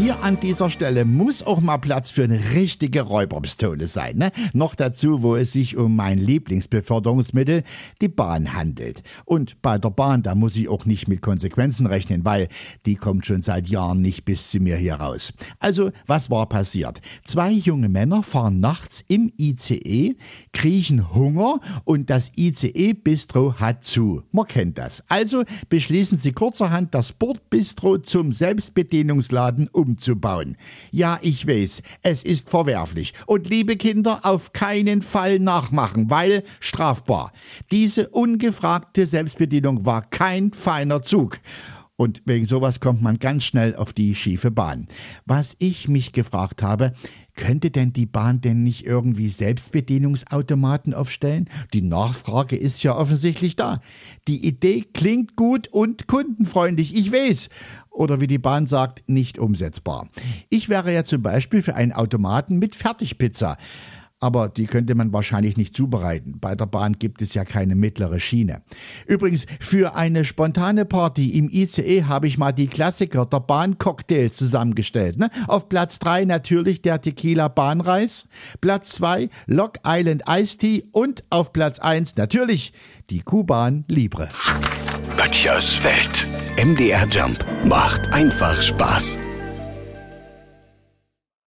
Hier an dieser Stelle muss auch mal Platz für eine richtige Räuberpistole sein. Ne? Noch dazu, wo es sich um mein Lieblingsbeförderungsmittel, die Bahn, handelt. Und bei der Bahn, da muss ich auch nicht mit Konsequenzen rechnen, weil die kommt schon seit Jahren nicht bis zu mir hier raus. Also, was war passiert? Zwei junge Männer fahren nachts im ICE, kriechen Hunger und das ICE-Bistro hat zu. Man kennt das. Also beschließen sie kurzerhand, das Bordbistro zum Selbstbedienungsladen um umzubauen. Ja, ich weiß, es ist verwerflich. Und liebe Kinder, auf keinen Fall nachmachen, weil strafbar. Diese ungefragte Selbstbedienung war kein feiner Zug. Und wegen sowas kommt man ganz schnell auf die schiefe Bahn. Was ich mich gefragt habe, könnte denn die Bahn denn nicht irgendwie Selbstbedienungsautomaten aufstellen? Die Nachfrage ist ja offensichtlich da. Die Idee klingt gut und kundenfreundlich, ich weiß. Oder wie die Bahn sagt, nicht umsetzbar. Ich wäre ja zum Beispiel für einen Automaten mit Fertigpizza aber die könnte man wahrscheinlich nicht zubereiten. Bei der Bahn gibt es ja keine mittlere Schiene. Übrigens, für eine spontane Party im ICE habe ich mal die Klassiker der Bahncocktail zusammengestellt. Ne? Auf Platz drei natürlich der Tequila Bahnreis, Platz zwei Lock Island Iced Tea und auf Platz eins natürlich die Kuban Libre. Böttchers Welt. MDR Jump macht einfach Spaß.